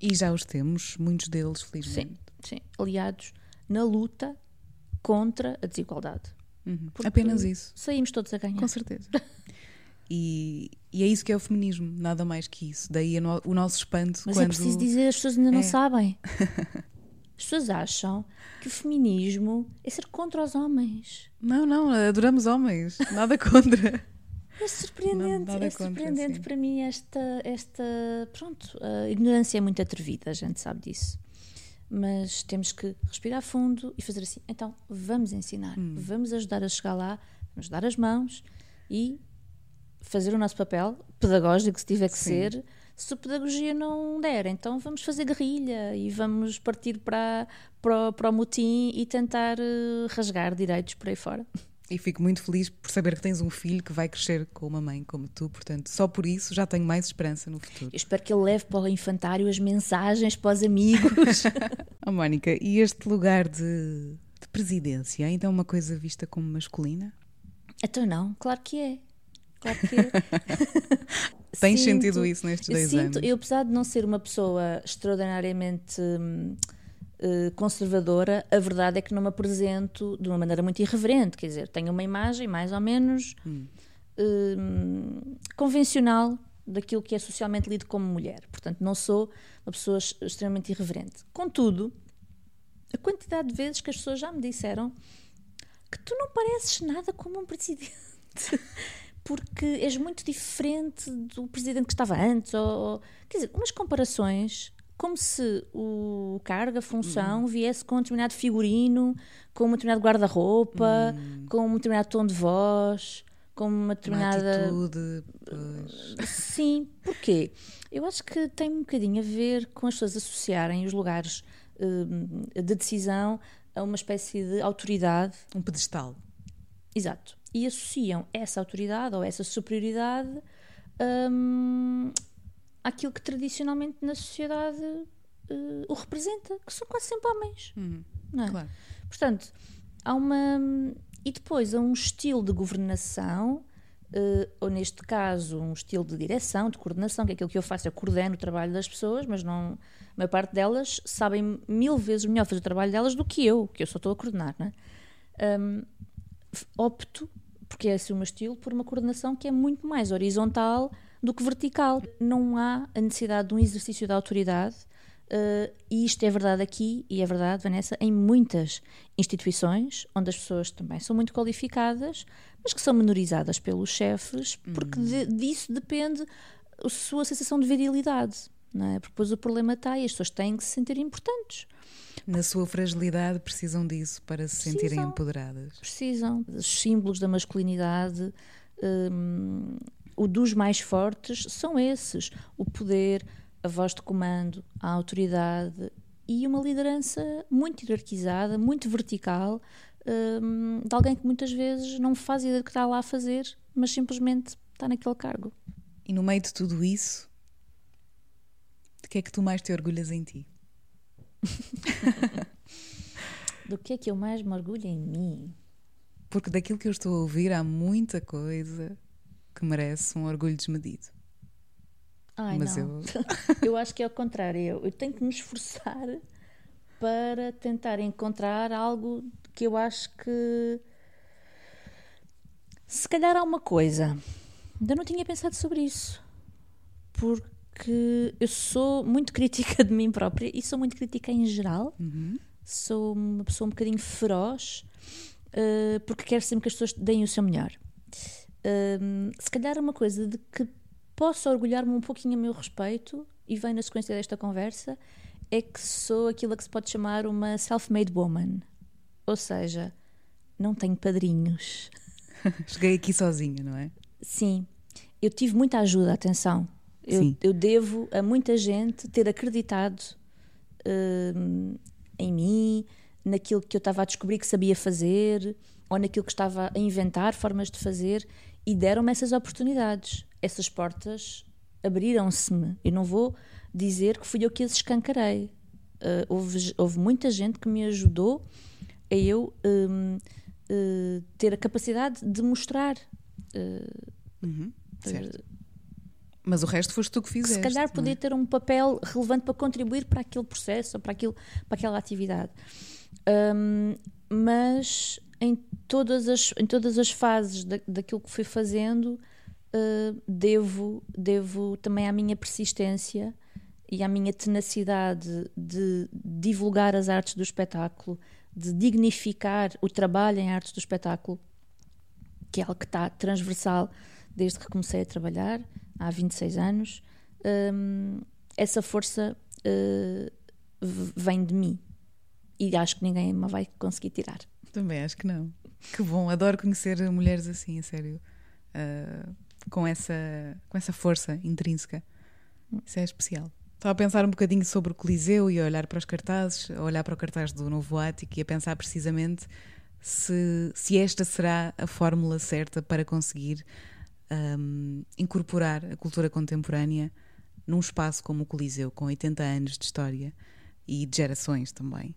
S1: E já os temos, muitos deles, felizmente.
S2: Sim, sim. aliados na luta contra a desigualdade.
S1: Uhum. Apenas isso.
S2: Saímos todos a ganhar.
S1: Com certeza. E, e, é isso que é o feminismo, nada mais que isso. Daí o nosso espanto.
S2: Mas
S1: é quando...
S2: é preciso dizer, as pessoas ainda não é. sabem. As pessoas acham que o feminismo é ser contra os homens.
S1: Não, não, adoramos homens, nada contra.
S2: É surpreendente, não, é surpreendente contra, para mim esta, esta. Pronto, a ignorância é muito atrevida, a gente sabe disso. Mas temos que respirar fundo e fazer assim. Então, vamos ensinar, hum. vamos ajudar a chegar lá, vamos dar as mãos e fazer o nosso papel pedagógico, se tiver que Sim. ser. Se a pedagogia não der, então vamos fazer guerrilha e vamos partir para, para, para o motim e tentar uh, rasgar direitos por aí fora.
S1: E fico muito feliz por saber que tens um filho que vai crescer com uma mãe como tu, portanto, só por isso já tenho mais esperança no futuro.
S2: Eu espero que ele leve para o infantário as mensagens para os amigos.
S1: oh, Mónica, e este lugar de, de presidência ainda é uma coisa vista como masculina?
S2: Então não, claro que é. Claro que é.
S1: Tens sinto, sentido isso nestes dois
S2: sinto,
S1: anos?
S2: Eu, apesar de não ser uma pessoa extraordinariamente hum, conservadora, a verdade é que não me apresento de uma maneira muito irreverente. Quer dizer, tenho uma imagem mais ou menos hum. uh, convencional daquilo que é socialmente lido como mulher. Portanto, não sou uma pessoa extremamente irreverente. Contudo, a quantidade de vezes que as pessoas já me disseram que tu não pareces nada como um presidente. Porque és muito diferente do presidente que estava antes. Ou, quer dizer, umas comparações como se o cargo, a função, uhum. viesse com um determinado figurino, com um determinado guarda-roupa, uhum. com um determinado tom de voz, com uma determinada.
S1: Uma atitude, pois.
S2: Sim, porquê? Eu acho que tem um bocadinho a ver com as pessoas associarem os lugares uh, de decisão a uma espécie de autoridade.
S1: Um pedestal.
S2: Exato. E associam essa autoridade ou essa superioridade um, àquilo que tradicionalmente na sociedade uh, o representa, que são quase sempre homens.
S1: Uhum. É? Claro.
S2: Portanto, há uma. E depois há um estilo de governação, uh, ou neste caso, um estilo de direção, de coordenação, que é aquilo que eu faço, eu coordeno o trabalho das pessoas, mas não. A maior parte delas sabem mil vezes melhor fazer o trabalho delas do que eu, que eu só estou a coordenar, não é? Um, opto, porque é esse o meu estilo, por uma coordenação que é muito mais horizontal do que vertical. Não há a necessidade de um exercício de autoridade. Uh, e isto é verdade aqui, e é verdade, Vanessa, em muitas instituições onde as pessoas também são muito qualificadas, mas que são menorizadas pelos chefes, porque de, disso depende a sua sensação de virilidade. Não é? Porque depois o problema está e as pessoas têm que se sentir importantes.
S1: Na sua fragilidade, precisam disso para se precisam, sentirem empoderadas.
S2: Precisam. Os símbolos da masculinidade. Um, o dos mais fortes são esses: o poder, a voz de comando, a autoridade e uma liderança muito hierarquizada, muito vertical, um, de alguém que muitas vezes não faz ideia do que está lá a fazer, mas simplesmente está naquele cargo.
S1: E no meio de tudo isso, de que é que tu mais te orgulhas em ti?
S2: do que é que eu mais me orgulho em mim?
S1: Porque daquilo que eu estou a ouvir há muita coisa que merece um orgulho desmedido.
S2: Ai, Mas não. Eu... eu acho que é o contrário. Eu, eu tenho que me esforçar para tentar encontrar algo que eu acho que. Se calhar há uma coisa. Ainda não tinha pensado sobre isso. Porque eu sou muito crítica de mim própria e sou muito crítica em geral.
S1: Uhum.
S2: Sou uma pessoa um bocadinho feroz uh, porque quero sempre que as pessoas deem o seu melhor um, se calhar uma coisa de que posso orgulhar-me um pouquinho a meu respeito, e vem na sequência desta conversa, é que sou aquilo a que se pode chamar uma self-made woman. Ou seja, não tenho padrinhos.
S1: Cheguei aqui sozinha, não é?
S2: Sim. Eu tive muita ajuda, atenção. Eu, eu devo a muita gente ter acreditado em mim, naquilo que eu estava a descobrir que sabia fazer, ou naquilo que estava a inventar formas de fazer, e deram-me essas oportunidades. Essas portas abriram-se-me. Eu não vou dizer que fui eu que as escancarei. Uh, houve, houve, muita gente que me ajudou a eu um, uh, ter a capacidade de mostrar. Uh,
S1: uhum, certo. Mas o resto foste tu que fizeste.
S2: Se calhar podia é? ter um papel relevante para contribuir para aquele processo, para, aquilo, para aquela atividade. Um, mas em todas as, em todas as fases da, daquilo que fui fazendo, uh, devo, devo também à minha persistência e à minha tenacidade de divulgar as artes do espetáculo, de dignificar o trabalho em artes do espetáculo, que é algo que está transversal desde que comecei a trabalhar, há 26 anos. Um, essa força uh, vem de mim e acho que ninguém me vai conseguir tirar.
S1: Também acho que não. Que bom, adoro conhecer mulheres assim, a sério. Uh, com, essa, com essa força intrínseca. Isso é especial. Estava a pensar um bocadinho sobre o Coliseu e a olhar para os cartazes, a olhar para o cartaz do Novo Ático e a pensar precisamente se, se esta será a fórmula certa para conseguir um, incorporar a cultura contemporânea num espaço como o Coliseu, com 80 anos de história e de gerações também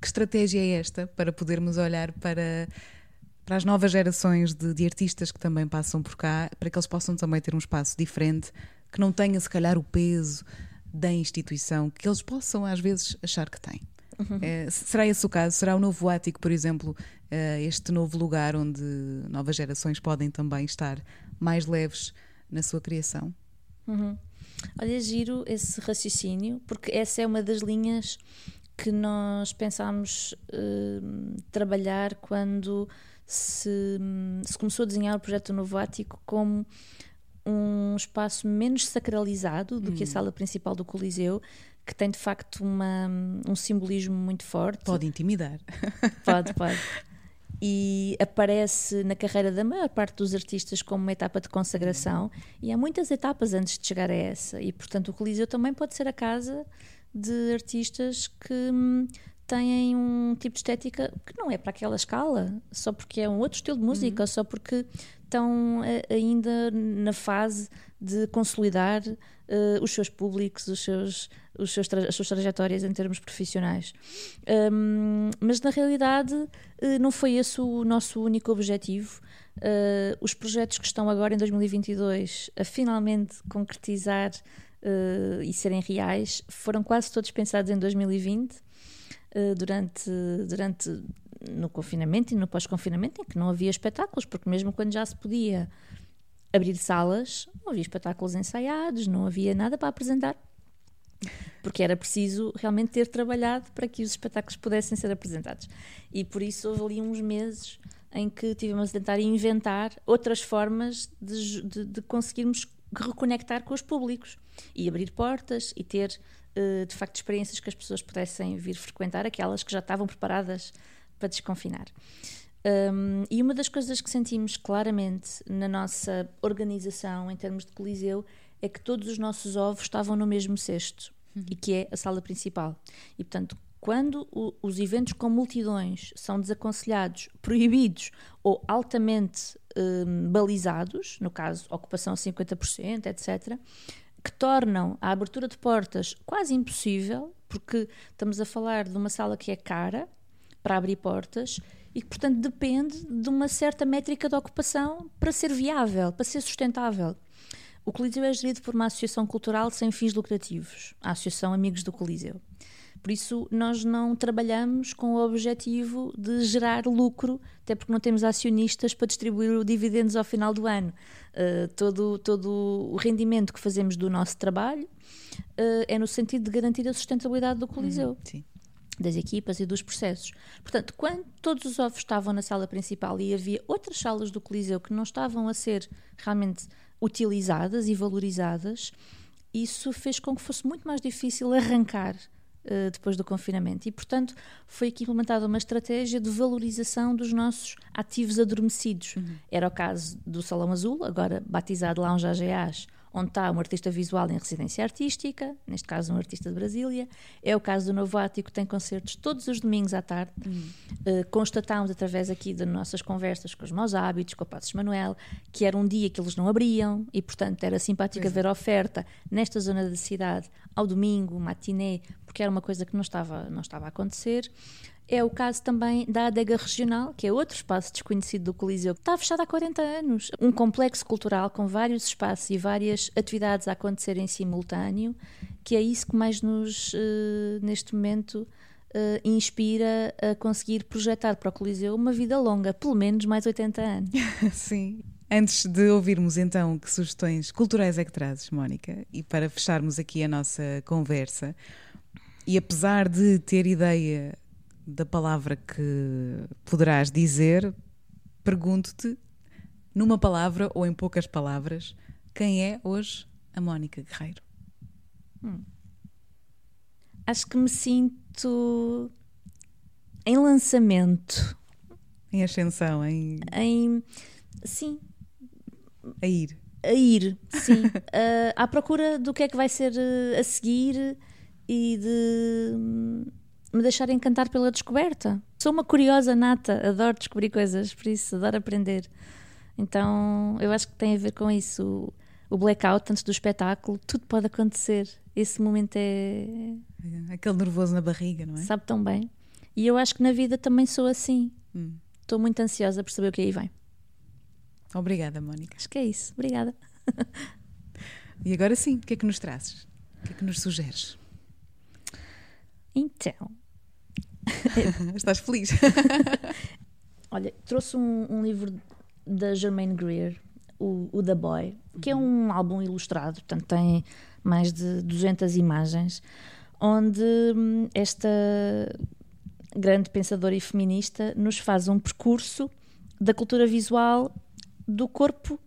S1: que estratégia é esta para podermos olhar para, para as novas gerações de, de, artistas que também passam por cá, para que eles possam também ter um espaço diferente, que não tenha se calhar o peso da instituição que eles possam às vezes achar que têm. Uhum. É, será esse o caso? Será o novo ático, por exemplo, é, este novo lugar onde novas gerações podem também estar mais leves na sua criação?
S2: Uhum. Olha, giro esse raciocínio, porque essa é uma das linhas que nós pensámos uh, trabalhar quando se, se, começou a desenhar o projeto do Novo Ático como um espaço menos sacralizado do hum. que a hum. sala principal do Coliseu, que tem de facto uma, um simbolismo muito forte.
S1: Pode intimidar.
S2: Pode, pode. E aparece na carreira da maior parte dos artistas como uma etapa de consagração, e há muitas etapas antes de chegar a essa. E portanto, o Coliseu também pode ser a casa de artistas que hum, têm um tipo de estética que não é para aquela escala, só porque é um outro estilo de música, uhum. só porque estão uh, ainda na fase de consolidar uh, os seus públicos, os seus, os seus as suas trajetórias em termos profissionais. Um, mas na realidade uh, não foi esse o nosso único objetivo. os projetos que estão agora em 2022 a finalmente concretizar e serem reais foram quase todos pensados em 2020 durante, durante no confinamento e no pós-confinamento, em que não havia espetáculos, porque mesmo quando já se podia abrir salas, não havia espetáculos ensaiados, não havia nada para apresentar. Porque era preciso realmente ter trabalhado para que os espetáculos pudessem ser apresentados. E por isso houve ali uns meses em que tivemos a tentar inventar outras formas de, de, de conseguirmos reconectar com os públicos e abrir portas e ter eh, de facto experiências que as pessoas pudessem vir frequentar, aquelas que já estavam preparadas para desconfinar. Um, e uma das coisas que sentimos claramente na nossa organização em termos de Coliseu é que todos os nossos ovos estavam no mesmo cesto uhum. e que é a sala principal. E portanto, quando o, os eventos com multidões são desaconselhados, proibidos ou altamente um, balizados, no caso ocupação a 50%, etc., que tornam a abertura de portas quase impossível, porque estamos a falar de uma sala que é cara, para abrir portas e que, portanto, depende de uma certa métrica de ocupação para ser viável, para ser sustentável. O Coliseu é gerido por uma associação cultural sem fins lucrativos, a Associação Amigos do Coliseu. Por isso, nós não trabalhamos com o objetivo de gerar lucro, até porque não temos acionistas para distribuir dividendos ao final do ano. Uh, todo, todo o rendimento que fazemos do nosso trabalho uh, é no sentido de garantir a sustentabilidade do Coliseu. Uhum, sim das equipas e dos processos. Portanto, quando todos os ovos estavam na sala principal e havia outras salas do Coliseu que não estavam a ser realmente utilizadas e valorizadas, isso fez com que fosse muito mais difícil arrancar uh, depois do confinamento. E, portanto, foi aqui implementada uma estratégia de valorização dos nossos ativos adormecidos. Uhum. Era o caso do Salão Azul, agora batizado Lounge AGAs, onde está um artista visual em residência artística, neste caso um artista de Brasília. É o caso do Novo Ático, tem concertos todos os domingos à tarde. Uh, constatámos através aqui de nossas conversas com os Maus Hábitos, com o Passos Manuel, que era um dia que eles não abriam e, portanto, era simpático ver a oferta nesta zona da cidade ao domingo, matiné, porque era uma coisa que não estava, não estava a acontecer. É o caso também da Adega Regional, que é outro espaço desconhecido do Coliseu, que está fechado há 40 anos. Um complexo cultural com vários espaços e várias atividades a acontecer em simultâneo, que é isso que mais nos, uh, neste momento, uh, inspira a conseguir projetar para o Coliseu uma vida longa, pelo menos mais 80 anos.
S1: Sim. Antes de ouvirmos então que sugestões culturais é que trazes, Mónica, e para fecharmos aqui a nossa conversa, e apesar de ter ideia da palavra que poderás dizer, pergunto-te, numa palavra ou em poucas palavras, quem é hoje a Mónica Guerreiro? Hum.
S2: Acho que me sinto em lançamento.
S1: Em ascensão, em.
S2: Em. Sim.
S1: A ir.
S2: A ir, sim. uh, à procura do que é que vai ser uh, a seguir e de me deixar encantar pela descoberta. Sou uma curiosa nata, adoro descobrir coisas, por isso adoro aprender. Então eu acho que tem a ver com isso. O blackout antes do espetáculo, tudo pode acontecer. Esse momento é.
S1: Aquele nervoso na barriga, não é?
S2: Sabe tão bem. E eu acho que na vida também sou assim. Hum. Estou muito ansiosa por saber o que aí vem.
S1: Obrigada, Mónica.
S2: Acho que é isso. Obrigada.
S1: e agora sim, o que é que nos trazes? O que é que nos sugeres?
S2: Então.
S1: Estás feliz?
S2: Olha, trouxe um, um, livro da Germaine Greer, o, o The Boy, que é um álbum ilustrado, portanto tem mais de 200 imagens, onde hum, esta grande pensadora e feminista nos faz um percurso da cultura visual do corpo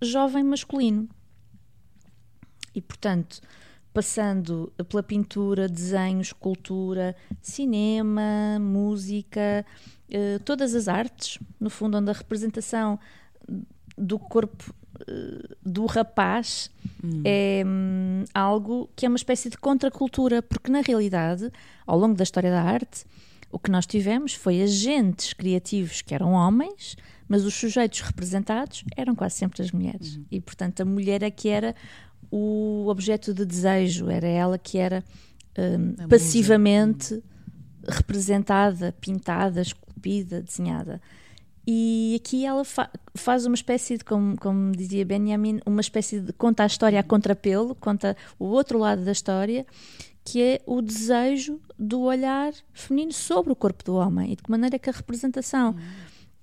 S2: jovem masculino. E, portanto, passando pela pintura, desenho, escultura, cinema, música, eh, todas as artes, no fundo, onde a representação do corpo eh, do rapaz hum. é hum, algo que é uma espécie de contracultura, porque na realidade, ao longo da história da arte, o que nós tivemos foi agentes criativos que eram homens, mas os sujeitos representados eram quase sempre as mulheres. Uhum. E, portanto, a mulher é que era o objeto de desejo, era ela que era um, passivamente representada, pintada, esculpida, desenhada. E aqui ela fa faz uma espécie de, como, como dizia Benjamin, uma espécie de conta a história a contrapelo, conta o outro lado da história, que é o desejo do olhar feminino sobre o corpo do homem e de que maneira que a representação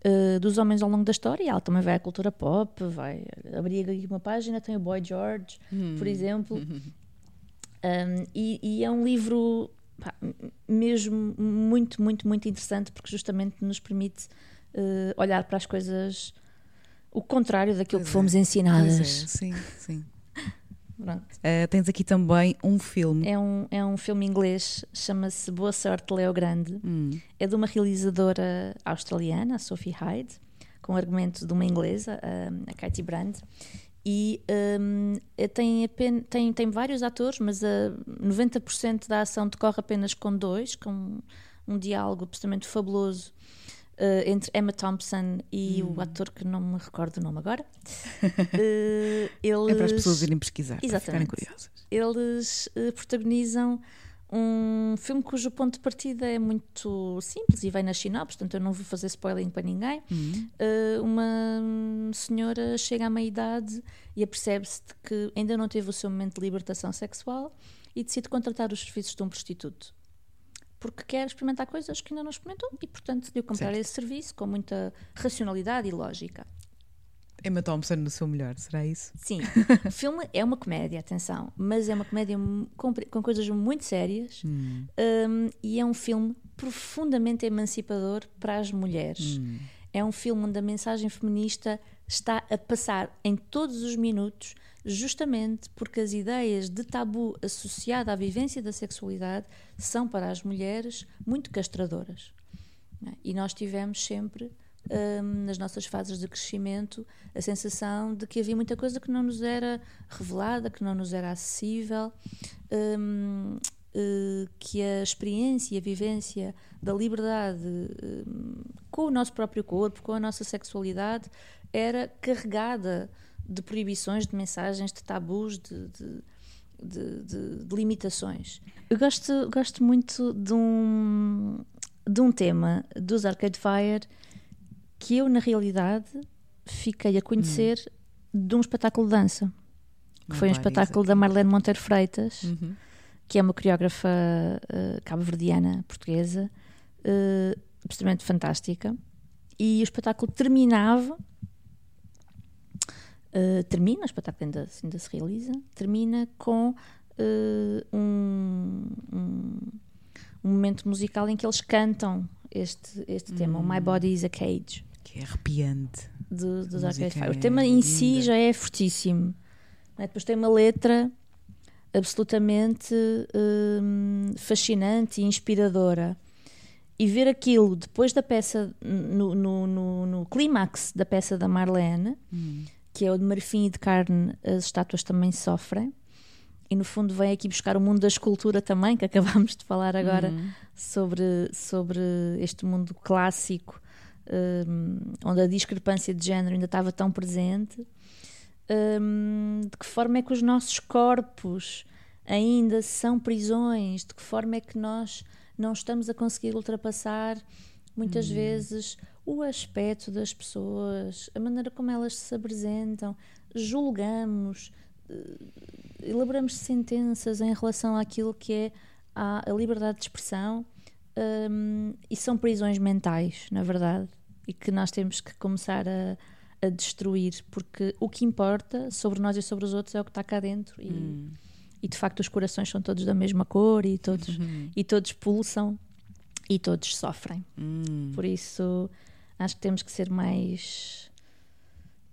S2: uh, dos homens ao longo da história, ela também vai à cultura pop, vai abrir aqui uma página, tem o Boy George, hum. por exemplo, um, e, e, é um livro pá, mesmo muito, muito, muito interessante porque justamente nos permite uh, olhar para as coisas o contrário daquilo pois que fomos é. ensinadas. É.
S1: Sim, sim. Uh, tens aqui também um filme.
S2: É um, é um filme inglês, chama-se Boa Sorte Leo Grande. Hum. É de uma realizadora australiana, a Sophie Hyde, com argumento de uma inglesa, a, a Katie Brand. E um, tem, apenas, tem, tem vários atores, mas a 90% da ação decorre apenas com dois, com um diálogo absolutamente fabuloso Uh, entre Emma Thompson e hum. o ator que não me recordo o nome agora.
S1: Uh, eles, é para as pessoas irem pesquisar, exatamente, para ficarem curiosas.
S2: Eles uh, protagonizam um filme cujo ponto de partida é muito simples e vem na sinopse, portanto eu não vou fazer spoiling para ninguém. Hum. uma senhora chega à meia-idade e apercebe-se que ainda não teve o seu momento de libertação sexual e decide contratar os serviços de um prostituto porque quer experimentar coisas que ainda não experimentou e, portanto, decidiu comprar certo. esse serviço com muita racionalidade e lógica.
S1: Emma Thompson no seu melhor, será isso?
S2: Sim. o filme é uma comédia, atenção, mas é uma comédia com, com coisas muito sérias hum. um, e é um filme profundamente emancipador para as mulheres. Hum. É um filme onde a mensagem feminista está a passar em todos os minutos justamente porque as ideias de tabu associada à vivência da sexualidade são para as mulheres muito castradoras. É? E nós tivemos sempre um, nas nossas fases de crescimento a sensação de que havia muita coisa que não nos era revelada, que não nos era acessível, um, uh, eh, que a experiência e a vivência da liberdade um, com o nosso próprio corpo, com a nossa sexualidade, era carregada de proibições, de mensagens, de tabus, de, de, de, de limitações. Eu gosto, gosto muito de um, de um tema dos Arcade Fire que eu, na realidade, fiquei a conhecer de um espetáculo de dança. Que Não foi um espetáculo da Marlene Monteiro Freitas, uhum. que é uma coreógrafa uh, cabo-verdiana, portuguesa, uh, absolutamente fantástica. E o espetáculo terminava uh, termina, o espetáculo ainda, ainda, se realiza, termina com uh, um, um, um, momento musical em que eles cantam este, este hum. tema, My Body is a Cage.
S1: Que é arrepiante.
S2: Do, dos Arcade Fire. O tema em si já é fortíssimo. É? Depois tem uma letra absolutamente hum, fascinante e inspiradora. E ver aquilo depois da peça, no, no, no, no clímax da peça da Marlene, hum que é o de marfim e de carne, as estátuas também sofrem. E no fundo vem aqui buscar o mundo da escultura também, que acabámos de falar agora uhum. sobre, sobre este mundo clássico, um, onde a discrepância de género ainda estava tão presente. Um, de que forma é que os nossos corpos ainda são prisões? De que forma é que nós não estamos a conseguir ultrapassar muitas uhum. vezes o aspecto das pessoas, a maneira como elas se apresentam, julgamos, eh, elaboramos sentenças em relação àquilo que é a, liberdade de expressão um, e são prisões mentais, na verdade, e que nós temos que começar a, a, destruir, porque o que importa sobre nós e sobre os outros é o que está cá dentro. E, hum. e de facto os corações são todos da mesma cor e todos, uhum. e todos pulsam e todos sofrem. Uhum. Por isso acho que temos que ser mais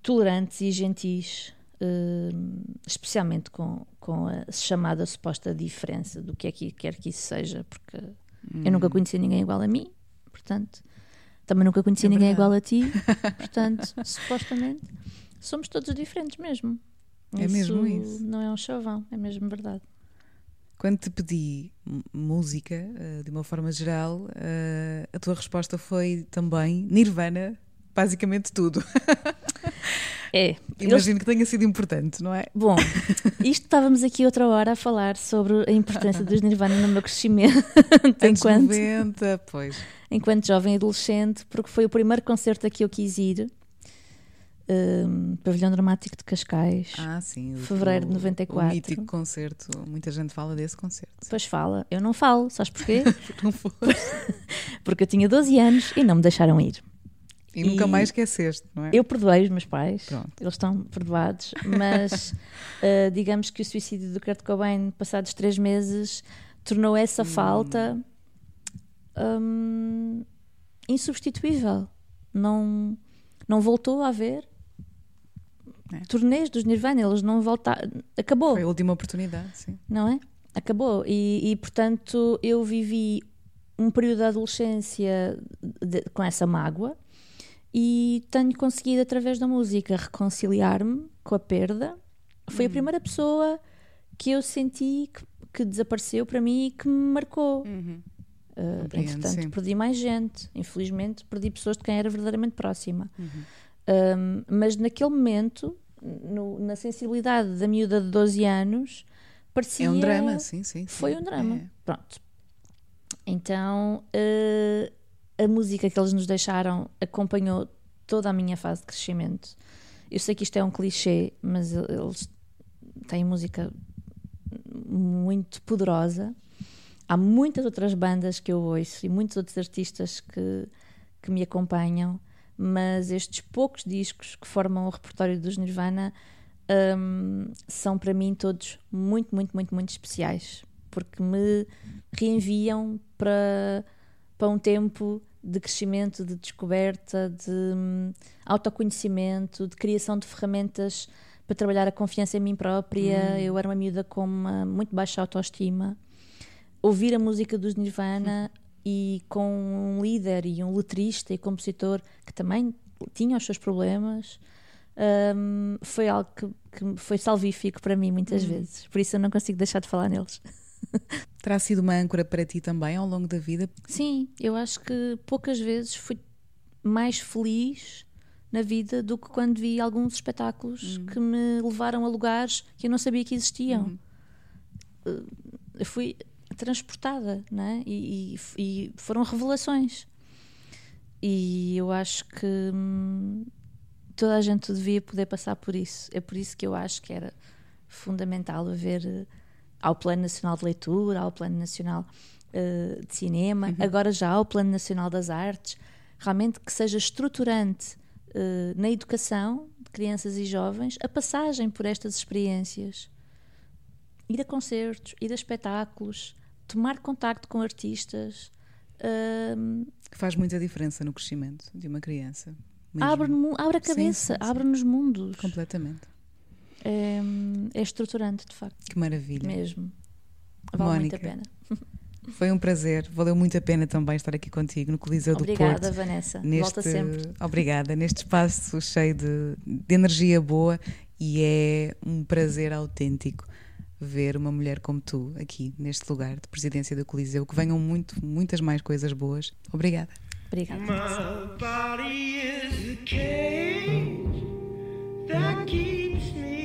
S2: tolerantes e gentis, uh, especialmente com, com a chamada suposta diferença do que é que quer que isso seja, porque uhum. eu nunca hum. conheci ninguém igual a mim, portanto, também nunca conheci é ninguém igual a ti, portanto, supostamente somos todos diferentes mesmo.
S1: É isso mesmo isso.
S2: Não é um chavão, é mesmo verdade.
S1: Quando te pedi música, uh, de uma forma geral, uh, a tua resposta foi também Nirvana, basicamente tudo.
S2: É.
S1: Imagino eles... que tenha sido importante, não é?
S2: Bom, isto estávamos aqui outra hora a falar sobre a importância dos Nirvana no meu crescimento.
S1: enquanto, 90, pois.
S2: Enquanto jovem adolescente, porque foi o primeiro concerto a que eu quis ir um, Pavilhão Dramático de Cascais.
S1: Ah, sim.
S2: Fevereiro de 94.
S1: O mítico concerto. Muita gente fala desse concerto.
S2: Pois fala. Eu não falo. Sabes porquê?
S1: Porque
S2: eu tinha 12 anos e não me deixaram ir.
S1: E, e nunca mais esqueceste, não é?
S2: Eu perdoei os meus pais. Pronto. Eles estão perdoados. Mas uh, digamos que o suicídio do Kurt Cobain, passados três meses, tornou essa hum. falta um, insubstituível. Não, não voltou a haver é. turnês dos Nirvana, eles não voltaram. Acabou.
S1: Foi a última oportunidade, sim.
S2: Não é? Acabou. E, e portanto, eu vivi um período da adolescência de, com essa mágoa e tenho conseguido, através da música, reconciliar-me com a perda. Foi hum. a primeira pessoa que eu senti que, que, desapareceu para mim e que me marcou. Uhum. Uh, entretanto, sim. perdi mais gente. Infelizmente, perdi pessoas de quem era verdadeiramente próxima. Uhum. Um, mas naquele momento no, na sensibilidade da miúda de 12 anos, parecia.
S1: É um drama, sim, sim. sim.
S2: Foi um drama. É. Pronto. Então, uh, a música que eles nos deixaram acompanhou toda a minha fase de crescimento. Eu sei que isto é um clichê, mas eles têm música muito poderosa. Há muitas outras bandas que eu ouço e muitos outros artistas que, que me acompanham mas estes poucos discos que formam o repertório dos Nirvana um, são para mim todos muito, muito, muito, muito especiais, porque me reenviam para, para um tempo de crescimento, de descoberta, de um, autoconhecimento, de criação de ferramentas para trabalhar a confiança em mim própria. Hum. Eu era uma miúda com uma muito baixa autoestima. Ouvir a música dos Nirvana e com um líder e um letrista e compositor que também tinha os seus problemas, um, foi algo que, que, foi salvífico para mim muitas hum. vezes. Por isso eu não consigo deixar de falar neles.
S1: Terá sido uma âncora para ti também ao longo da vida?
S2: Sim, eu acho que poucas vezes fui mais feliz na vida do que quando vi alguns espetáculos hum. que me levaram a lugares que eu não sabia que existiam. Hum. Eu fui transportada, não é? E, e, e foram revelações. E eu acho que hum, toda a gente devia poder passar por isso. É por isso que eu acho que era fundamental haver uh, ao Plano Nacional de Leitura, ao Plano Nacional uh, de Cinema, uhum. agora já ao Plano Nacional das Artes, realmente que seja estruturante uh, na educação de crianças e jovens a passagem por estas experiências. Ir a concertos, ir a espetáculos, tomar contacto com artistas.
S1: Um, que faz muita diferença no crescimento de uma criança.
S2: Abre, abre a cabeça, abre-nos mundos.
S1: Completamente.
S2: É, é, estruturante, de facto.
S1: Que maravilha.
S2: Mesmo. Vale Mónica, muito a pena.
S1: Foi um prazer, valeu muito a pena também estar aqui contigo no Coliseu
S2: Obrigada,
S1: do Porto.
S2: Obrigada, Vanessa. Neste, Volta sempre.
S1: Obrigada, neste espaço cheio de, de energia boa e é um prazer autêntico ver uma mulher como tu aqui neste lugar de presidência do Coliseu. Que venham muito, muitas mais coisas boas. Obrigada.
S2: Obrigada.
S1: My body is a cage that keeps me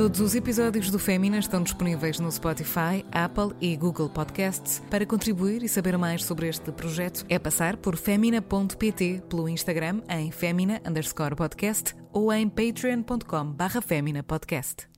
S1: Todos os episódios do Fémina estão disponíveis no Spotify, Apple e Google Podcasts. Para contribuir e saber mais sobre este projeto, é passar por femina.pt pelo Instagram em femina underscore podcast ou em patreon.com barra podcast.